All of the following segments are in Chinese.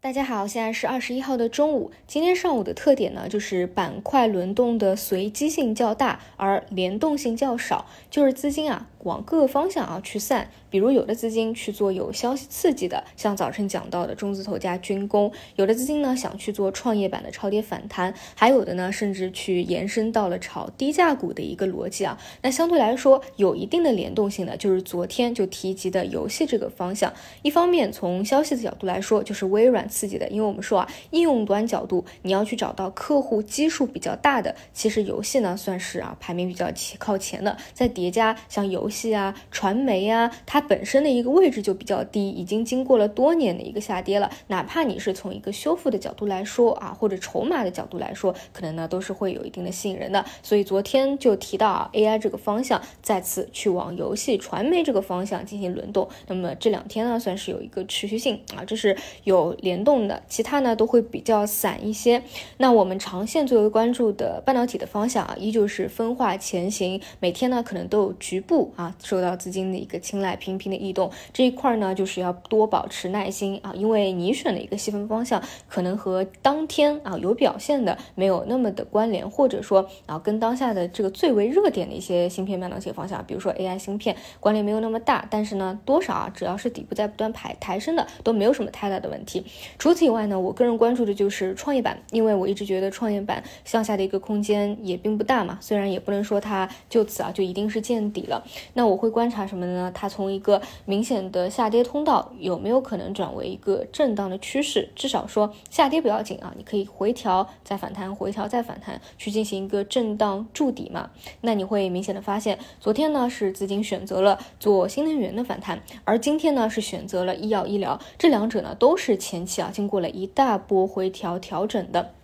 大家好，现在是二十一号的中午。今天上午的特点呢，就是板块轮动的随机性较大，而联动性较少，就是资金啊往各个方向啊去散。比如有的资金去做有消息刺激的，像早晨讲到的中字头加军工；有的资金呢想去做创业板的超跌反弹，还有的呢甚至去延伸到了炒低价股的一个逻辑啊。那相对来说有一定的联动性的，就是昨天就提及的游戏这个方向。一方面从消息的角度来说，就是微软刺激的，因为我们说啊，应用端角度你要去找到客户基数比较大的，其实游戏呢算是啊排名比较靠前的。再叠加像游戏啊、传媒啊，它本身的一个位置就比较低，已经经过了多年的一个下跌了。哪怕你是从一个修复的角度来说啊，或者筹码的角度来说，可能呢都是会有一定的吸引人的。所以昨天就提到啊，AI 这个方向再次去往游戏、传媒这个方向进行轮动。那么这两天呢，算是有一个持续性啊，这是有联动的。其他呢都会比较散一些。那我们长线最为关注的半导体的方向啊，依旧是分化前行，每天呢可能都有局部啊受到资金的一个青睐。频频的异动这一块呢，就是要多保持耐心啊，因为你选的一个细分方向，可能和当天啊有表现的没有那么的关联，或者说啊跟当下的这个最为热点的一些芯片半导体方向，比如说 AI 芯片，关联没有那么大。但是呢，多少啊，只要是底部在不断抬抬升的，都没有什么太大的问题。除此以外呢，我个人关注的就是创业板，因为我一直觉得创业板向下的一个空间也并不大嘛，虽然也不能说它就此啊就一定是见底了。那我会观察什么呢？它从一个明显的下跌通道有没有可能转为一个震荡的趋势？至少说下跌不要紧啊，你可以回调再反弹，回调再反弹，去进行一个震荡筑底嘛。那你会明显的发现，昨天呢是资金选择了做新能源的反弹，而今天呢是选择了医药医疗，这两者呢都是前期啊经过了一大波回调调整的。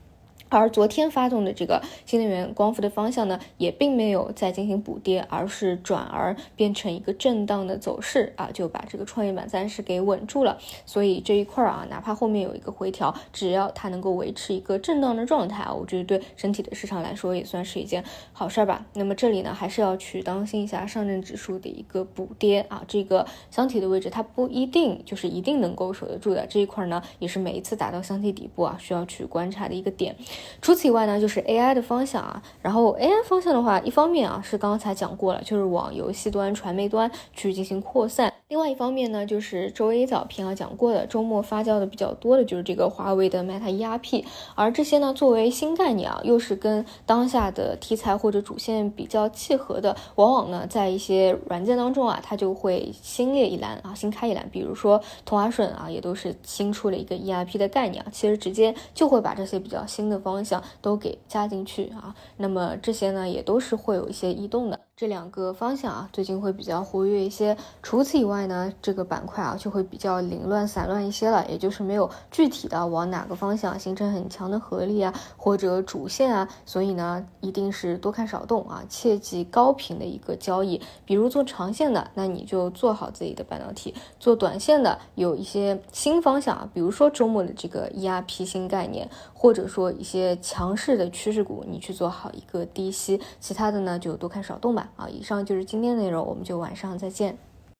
而昨天发动的这个新能源光伏的方向呢，也并没有再进行补跌，而是转而变成一个震荡的走势啊，就把这个创业板暂时给稳住了。所以这一块儿啊，哪怕后面有一个回调，只要它能够维持一个震荡的状态啊，我觉得对整体的市场来说也算是一件好事儿吧。那么这里呢，还是要去当心一下上证指数的一个补跌啊，这个箱体的位置它不一定就是一定能够守得住的。这一块儿呢，也是每一次打到箱体底部啊，需要去观察的一个点。除此以外呢，就是 AI 的方向啊。然后 AI 方向的话，一方面啊是刚才讲过了，就是往游戏端、传媒端去进行扩散。另外一方面呢，就是周 A 早评啊讲过的，周末发酵的比较多的就是这个华为的 Meta ERP。而这些呢，作为新概念啊，又是跟当下的题材或者主线比较契合的，往往呢在一些软件当中啊，它就会新列一栏啊，新开一栏。比如说同花顺啊，也都是新出了一个 ERP 的概念啊，其实直接就会把这些比较新的方向。都给加进去啊，那么这些呢也都是会有一些异动的。这两个方向啊，最近会比较活跃一些。除此以外呢，这个板块啊就会比较凌乱散乱一些了，也就是没有具体的往哪个方向形成很强的合力啊，或者主线啊。所以呢，一定是多看少动啊，切忌高频的一个交易。比如做长线的，那你就做好自己的半导体；做短线的，有一些新方向啊，比如说周末的这个 ERP 新概念，或者说一些强势的趋势股，你去做好一个低吸。其他的呢，就多看少动吧。啊，以上就是今天的内容，我们就晚上再见。